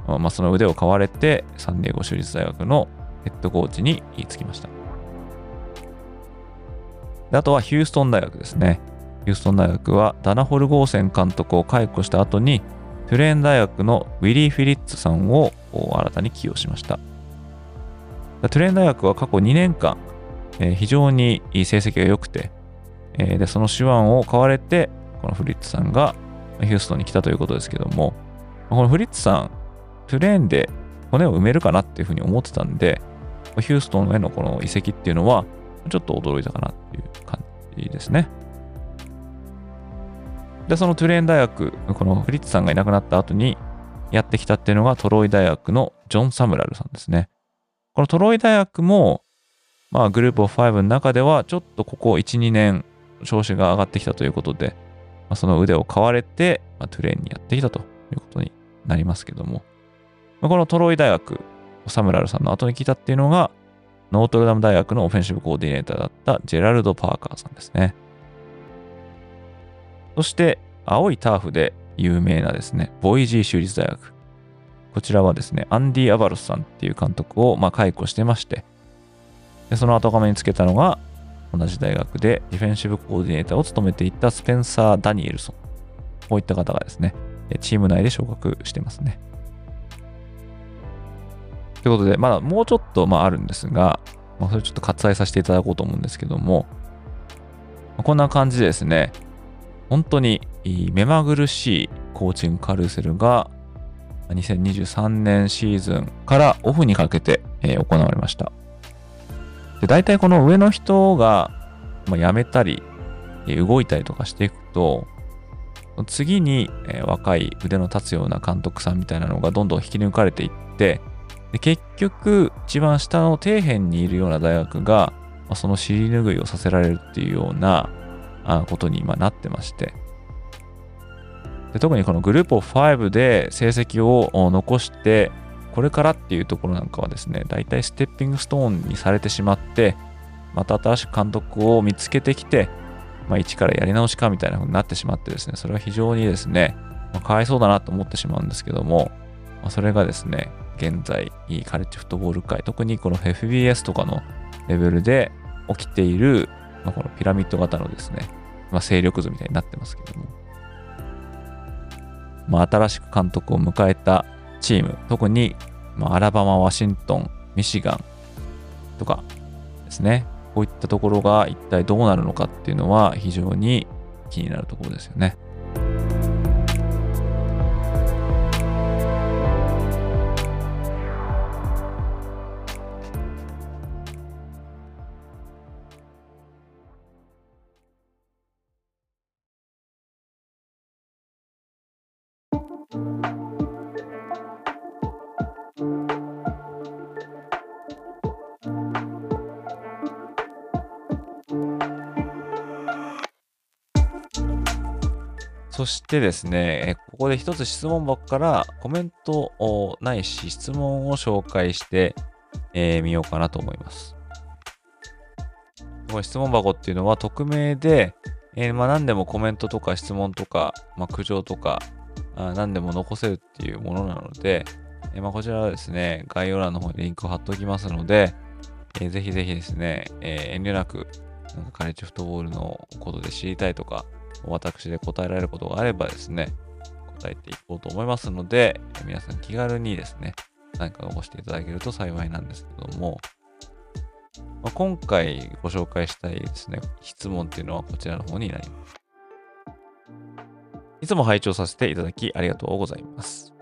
まあ、その腕を買われて、サンディエゴ州立大学のヘッドコーチに言いつきました。であとはヒューストン大学ですね。ヒューストン大学はダナホル・ゴーセン監督を解雇した後に、トゥレーン大学のウィリー・フィリッツさんを新たに起用しました。トゥレーン大学は過去2年間、えー非常に成績が良くて、えーで、その手腕を買われて、このフリッツさんがヒューストンに来たということですけども、このフリッツさん、トゥレーンで骨を埋めるかなっていうふうに思ってたんで、ヒューストンへのこの移籍っていうのは、ちょっと驚いたかなっていう感じですね。で、そのトゥレーン大学、このフリッツさんがいなくなった後にやってきたっていうのがトロイ大学のジョン・サムラルさんですね。このトロイ大学も、まあグループオフ5の中ではちょっとここ1、2年調子が上がってきたということで、まあ、その腕を買われて、まあ、トゥレーンにやってきたということになりますけども、まあ、このトロイ大学、サムラルさんの後に来たっていうのが、ノートルダム大学のオフェンシブコーディネーターだったジェラルド・パーカーさんですね。そして、青いターフで有名なですね、ボイジー州立大学。こちらはですね、アンディ・アバロスさんっていう監督をまあ解雇してまして、でその後釜につけたのが、同じ大学でディフェンシブコーディネーターを務めていたスペンサー・ダニエルソン。こういった方がですね、チーム内で昇格してますね。ということで、まだもうちょっとまああるんですが、まあ、それちょっと割愛させていただこうと思うんですけども、こんな感じでですね、本当に目まぐるしいコーチングカルセルが2023年シーズンからオフにかけて、え行われました。で、大体この上の人が、ま、辞めたり、え動いたりとかしていくと、次に、え若い腕の立つような監督さんみたいなのがどんどん引き抜かれていって、で結局、一番下の底辺にいるような大学が、まその尻拭いをさせられるっていうようなあことに今なってまして、で特にこのグループオフ5で成績を残して、これからっていうところなんかはですね、大体ステッピングストーンにされてしまって、また新しく監督を見つけてきて、まあ、一からやり直しかみたいな風になってしまってですね、それは非常にですね、まあかわいそうだなと思ってしまうんですけども、まあ、それがですね、現在、カレッジフットボール界、特にこの FBS とかのレベルで起きている、まあ、このピラミッド型のですね、まあ、勢力図みたいになってますけども、まあ、新しく監督を迎えたチーム、特に、まあ、アラバマ、ワシントン、ミシガンとかですね、こういったところが一体どうなるのかっていうのは非常に気になるところですよね。そしてですね、ここで一つ質問箱からコメントをないし質問を紹介してみ、ようかなと思います。この質問箱っていうのは匿名で、えーまあ、何でもコメントとか質問とか、まあ、苦情とかあ何でも残せるっていうものなので、えーまあ、こちらはですね、概要欄の方にリンクを貼っておきますので、えーぜひぜひですね、えー遠慮なくなんかカレッジフットボールのことで知りたいとか、私で答えられることがあればですね、答えていこうと思いますので、え皆さん気軽にですね、何か残していただけると幸いなんですけども、まあ、今回ご紹介したいですね、質問っていうのはこちらの方になります。いつも拝聴させていただきありがとうございます。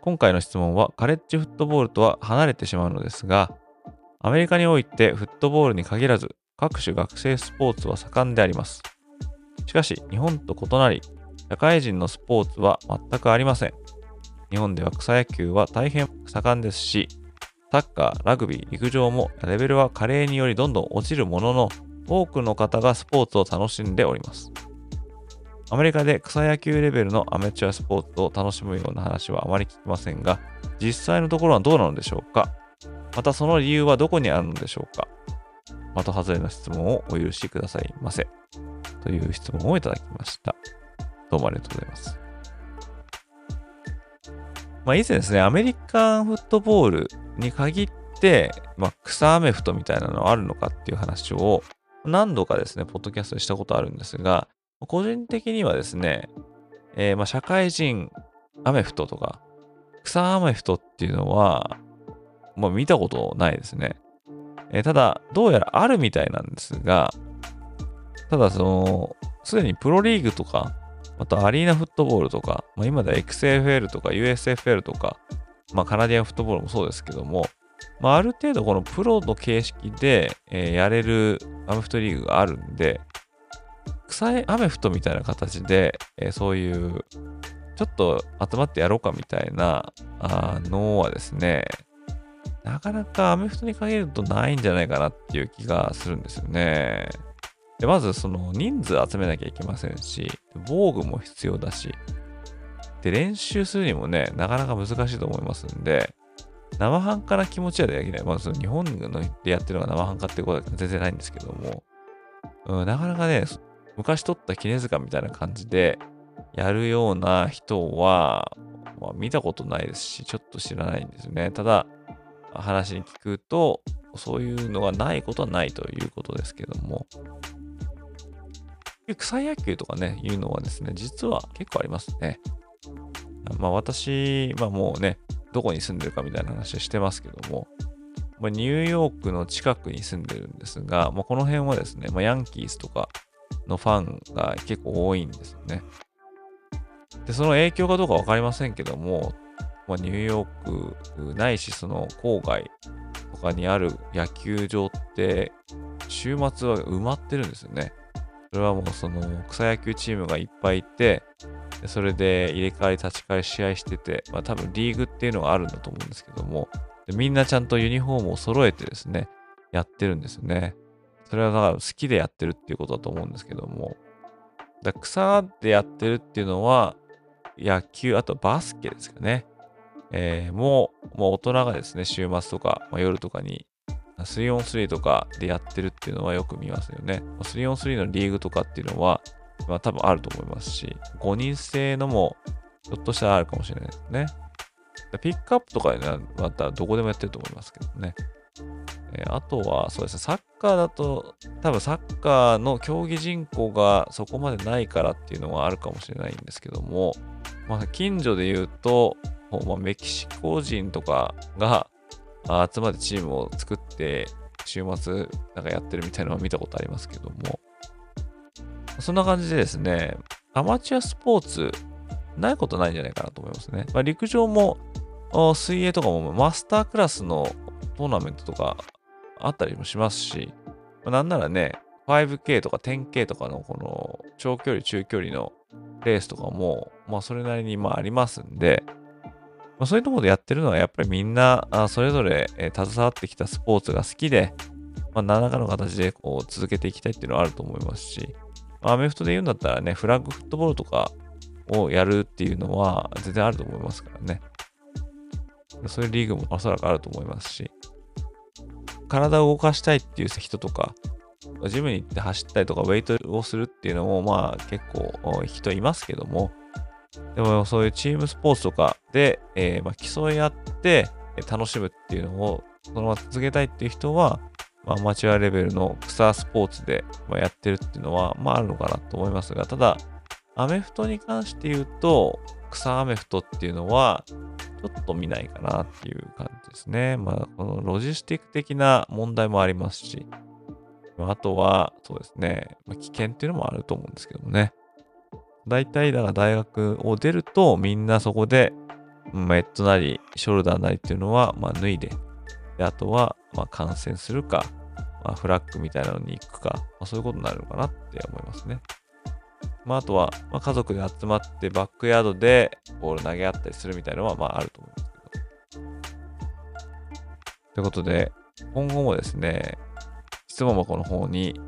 今回の質問はカレッジフットボールとは離れてしまうのですが、アメリカにおいてフットボールに限らず各種学生スポーツは盛んであります。しかし、日本と異なり、社会人のスポーツは全くありません。日本では草野球は大変盛んですし、サッカー、ラグビー、陸上もレベルは加齢によりどんどん落ちるものの、多くの方がスポーツを楽しんでおります。アメリカで草野球レベルのアマチュアスポーツを楽しむような話はあまり聞きませんが、実際のところはどうなのでしょうかまたその理由はどこにあるのでしょうか的外れの質問をお許しくださいませ。という質問をいただきました。どうもありがとうございます。まあ、以前ですね、アメリカンフットボールに限って、まあ、草アメフトみたいなのあるのかっていう話を何度かですね、ポッドキャストでしたことあるんですが、個人的にはですね、えー、まあ社会人アメフトとか、草アメフトっていうのは、まあ、見たことないですね。えー、ただ、どうやらあるみたいなんですが、ただその、すでにプロリーグとか、またアリーナフットボールとか、まあ、今では XFL とか USFL とか、まあ、カナディアンフットボールもそうですけども、まあ、ある程度このプロの形式で、えー、やれるアメフトリーグがあるんで、草アメフトみたいな形で、えー、そういう、ちょっと集まってやろうかみたいなあのはですね、なかなかアメフトに限るとないんじゃないかなっていう気がするんですよね。で、まずその人数集めなきゃいけませんし、防具も必要だし、で、練習するにもね、なかなか難しいと思いますんで、生半可な気持ちはできない。まあ、その日本のでやってるのが生半可ってことは全然ないんですけども、うん、なかなかね、昔取った絹塚みたいな感じでやるような人は、まあ、見たことないですし、ちょっと知らないんですよね。ただ、話に聞くと、そういうのがないことはないということですけども、草野球とかね、いうのはですね、実は結構ありますね。まあ私、まあもうね、どこに住んでるかみたいな話をしてますけども、ま、ニューヨークの近くに住んでるんですが、まあ、この辺はですね、まあ、ヤンキースとかのファンが結構多いんですよね。で、その影響かどうかわかりませんけども、まあ、ニューヨークないし、その郊外とかにある野球場って、週末は埋まってるんですよね。それはもうその草野球チームがいっぱいいて、それで入れ替わり立ち替わり試合してて、まあ多分リーグっていうのがあるんだと思うんですけども、みんなちゃんとユニフォームを揃えてですね、やってるんですよね。それはだから好きでやってるっていうことだと思うんですけども、だ草でやってるっていうのは、野球、あとバスケですかね。えー、もう、もう大人がですね、週末とか、まあ、夜とかに 3on3 とかでやってるっていうのはよく見ますよね。3on3 のリーグとかっていうのは、まあ多分あると思いますし、5人制のもひょっとしたらあるかもしれないですね。ピックアップとかになったどこでもやってると思いますけどね。えー、あとは、そうですね、サッカーだと、多分サッカーの競技人口がそこまでないからっていうのはあるかもしれないんですけども、まあ、近所で言うと、まあ、メキシコ人とかが集まってチームを作って、週末なんかやってるみたいなのを見たことありますけども、そんな感じでですね、アマチュアスポーツ、ないことないんじゃないかなと思いますね。まあ、陸上も、水泳とかもマスタークラスのトーナメントとかあったりもしますし、まあ、なんならね、5K とか 10K とかのこの長距離、中距離のレースとかも、まあそれなりにまあありますんで、まあ、そういうところでやってるのはやっぱりみんなそれぞれ、え携わってきたスポーツが好きで、まあ、何らかの形でこう続けていきたいっていうのはあると思いますし、まあ、アメフトで言うんだったらね、フラッグフットボールとかをやるっていうのは全然あると思いますからね。そういうリーグもおそらくあると思いますし、体を動かしたいっていう人とか、ジムに行って走ったりとか、ウェイトをするっていうのも、まあ結構人いますけども、でもそういうチームスポーツとかで、えー、まあ競い合って楽しむっていうのをそのまま続けたいっていう人は、まあ、アマチュアレベルの草スポーツでやってるっていうのは、まああるのかなと思いますが、ただ、アメフトに関して言うと、草アメフトっていうのは、ちょっと見ないかなっていう感じですね。まあ、このロジスティック的な問題もありますし、あとは、そうですね、まあ、危険っていうのもあると思うんですけどもね。大体、だから大学を出ると、みんなそこで、メットなり、ショルダーなりっていうのは、まあ、脱いで、であとは、まあ、感染するか、まあ、フラッグみたいなのに行くか、まあ、そういうことになるのかなって思いますね。まあ、あとは、まあ、家族で集まってバックヤードでボール投げ合ったりするみたいなのは、まあ、あると思いますけど。ということで、今後もですね、質問箱の方に、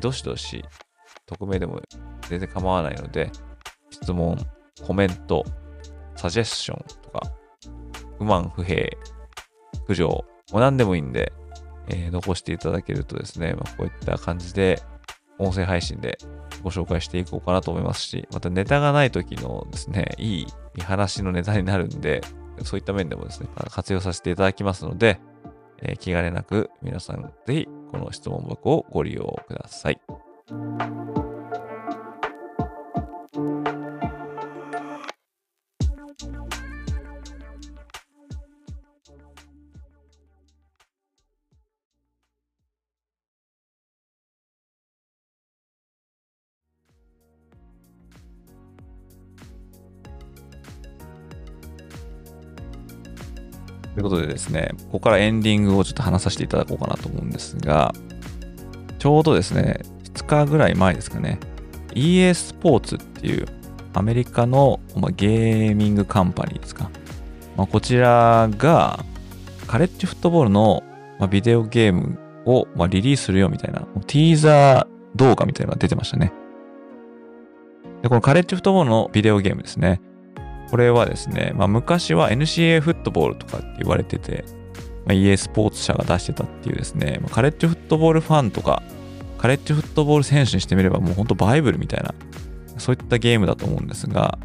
どしどし、匿名でも全然構わないので、質問、コメント、サジェッションとか、不満、不平、苦情、もう何でもいいんで、えー、残していただけるとですね、まあ、こういった感じで、音声配信でご紹介していこうかなと思いますし、またネタがない時のですね、いい見晴らしのネタになるんで、そういった面でもですね、活用させていただきますので、えー、気兼ねなく皆さんぜひこの質問箱をご利用ください。ことでですね、ここからエンディングをちょっと話させていただこうかなと思うんですが、ちょうどですね、2日ぐらい前ですかね、EA スポーツっていうアメリカの、ま、ゲーミングカンパニーですか。まあ、こちらがカレッジフットボールの、ま、ビデオゲームを、ま、リリースするよみたいな、ティーザー動画みたいなのが出てましたね。で、このカレッジフットボールのビデオゲームですね。これはですね、まあ、昔は NCA フットボールとかって言われてて、まあ、EA スポーツ社が出してたっていうですね、まあ、カレッジフットボールファンとか、カレッジフットボール選手にしてみればもうほんとバイブルみたいな、そういったゲームだと思うんですが、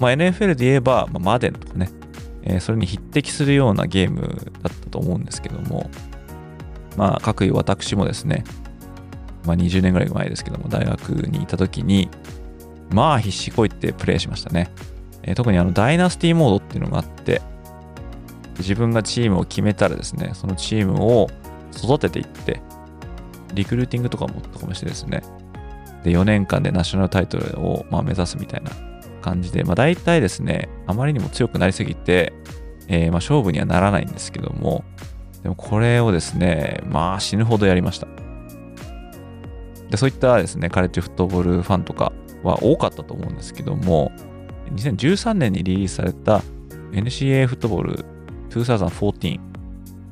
まあ、NFL で言えば、まあ、マデンとかね、えー、それに匹敵するようなゲームだったと思うんですけども、まあ、各位私もですね、まあ、20年ぐらい前ですけども、大学にいた時に、まあ必死こいってプレイしましたね。え、特にあのダイナスティーモードっていうのがあって、自分がチームを決めたらですね、そのチームを育てていって、リクルーティングとかもとかもしてですね、で、4年間でナショナルタイトルをま目指すみたいな感じで、まあ大体ですね、あまりにも強くなりすぎて、えー、ま勝負にはならないんですけども、でもこれをですね、まあ死ぬほどやりました。で、そういったですね、カレッジフットボールファンとかは多かったと思うんですけども、2013年にリリースされた NCA フットボール2014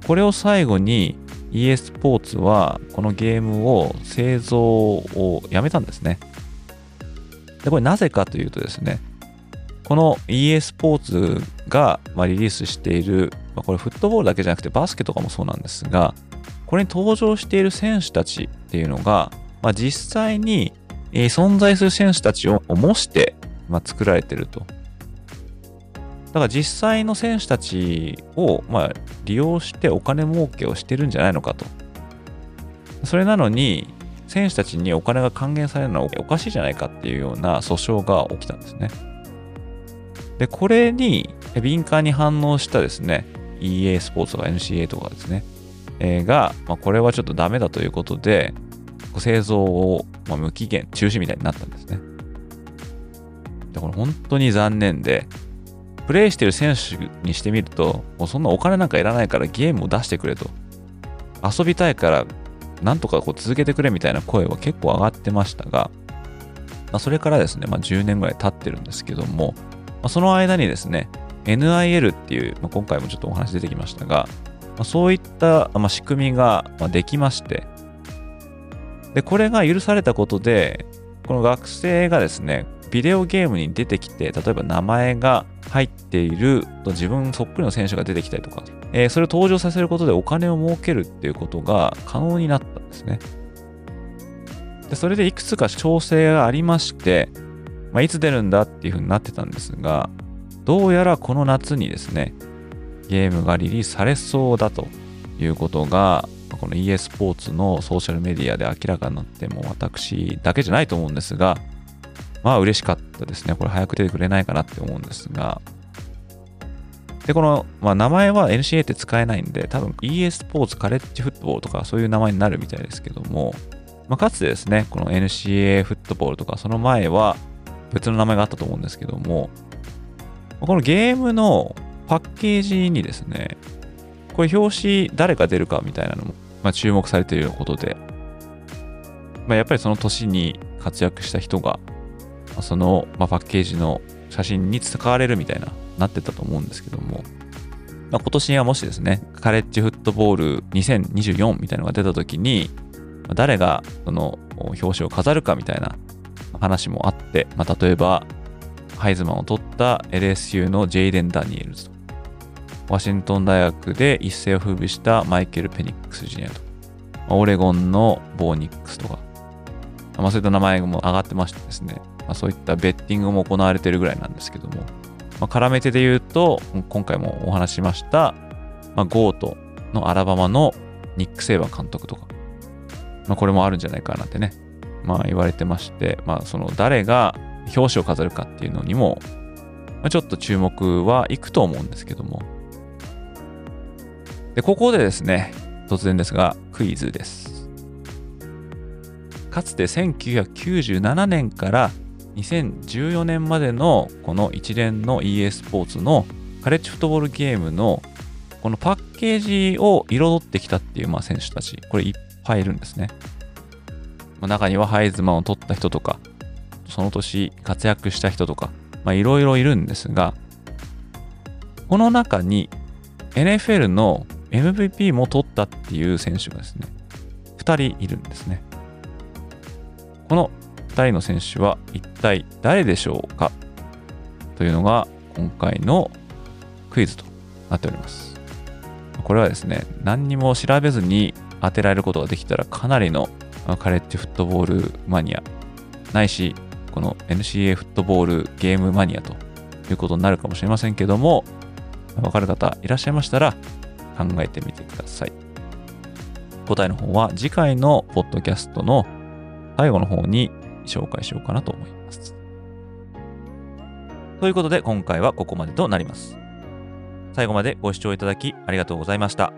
これを最後に EA スポーツはこのゲームを製造をやめたんですね。で、これなぜかというとですね、この EA スポーツがまリリースしている、まあ、これフットボールだけじゃなくてバスケとかもそうなんですが、これに登場している選手たちっていうのが、まあ、実際に存在する選手たちを模してまあ、作られてると。だから実際の選手たちを、まあ、利用してお金儲けをしてるんじゃないのかと。それなのに、選手たちにお金が還元されるのはおかしいじゃないかっていうような訴訟が起きたんですね。で、これに敏感に反応したですね、EA スポーツとか NCA とかですね、えー、が、まあ、これはちょっとダメだということで、製造を、ま、無期限中止みたいになったんですね。だから本当に残念で、プレイしてる選手にしてみると、もうそんなお金なんかいらないからゲームを出してくれと。遊びたいからなんとかこう続けてくれみたいな声は結構上がってましたが、まあ、それからですね、まあ、10年ぐらい経ってるんですけども、まあ、その間にですね、NIL っていう、まあ、今回もちょっとお話出てきましたが、まあ、そういった、まあ、仕組みがまできまして、で、これが許されたことで、この学生がですね、ビデオゲームに出てきて、例えば名前が入っている自分そっくりの選手が出てきたりとか、えー、それを登場させることでお金を儲けるっていうことが可能になったんですね。でそれでいくつか調整がありまして、まあ、いつ出るんだっていうふうになってたんですが、どうやらこの夏にですね、ゲームがリリースされそうだということが、この EA スポーツのソーシャルメディアで明らかになっても私だけじゃないと思うんですが、まあ嬉しかったですね。これ早く出てくれないかなって思うんですが。で、この、まあ、名前は NCA って使えないんで、多分 EA スポーツカレッジフットボールとかそういう名前になるみたいですけども、まあ、かつてですね、この NCA フットボールとかその前は別の名前があったと思うんですけども、このゲームのパッケージにですね、これ表紙誰が出るかみたいなのも、まあ、注目されていることで、まあ、やっぱりその年に活躍した人がその、まあ、パッケージの写真に使われるみたいな、なってたと思うんですけども、まあ、今年はもしですね、カレッジフットボール2024みたいなのが出た時に、誰がその表紙を飾るかみたいな話もあって、まあ、例えば、ハイズマンを取った LSU のジェイデン・ダニエルズと、ワシントン大学で一世を風靡したマイケル・ペニックス・ジュニアと、まあオレゴンのボーニックスとか、まあ、そういった名前も上がってましてですね、まあ、そういったベッティングも行われているぐらいなんですけども、まあ、絡めてで言うと、今回もお話しました、まあ、ゴートのアラバマのニック・セイバー監督とか、まあ、これもあるんじゃないかなってね、まあ言われてまして、まあその誰が表紙を飾るかっていうのにも、まあ、ちょっと注目はいくと思うんですけども。で、ここでですね、突然ですが、クイズです。かつて1997年から2014年までのこの一連の EA スポーツのカレッジフットボールゲームのこのパッケージを彩ってきたっていうまあ選手たち、これいっぱいいるんですね。中にはハイズマンを取った人とか、その年活躍した人とか、いろいろいるんですが、この中に NFL の MVP も取ったっていう選手がですね、2人いるんですね。この2人の選手は一体誰でしょうか？というのが今回のクイズとなっております。これはですね、何にも調べずに当てられることができたらかなりのカレッジフットボールマニアないし、この NCA フットボールゲームマニアということになるかもしれませんけども、わかる方いらっしゃいましたら考えてみてください。答えの方は次回のポッドキャストの最後の方に紹介しようかなと思います。ということで今回はここまでとなります。最後までご視聴いただきありがとうございました。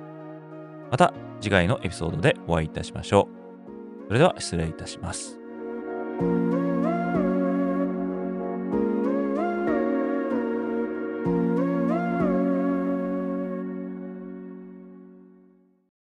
また次回のエピソードでお会いいたしましょう。それでは失礼いたします。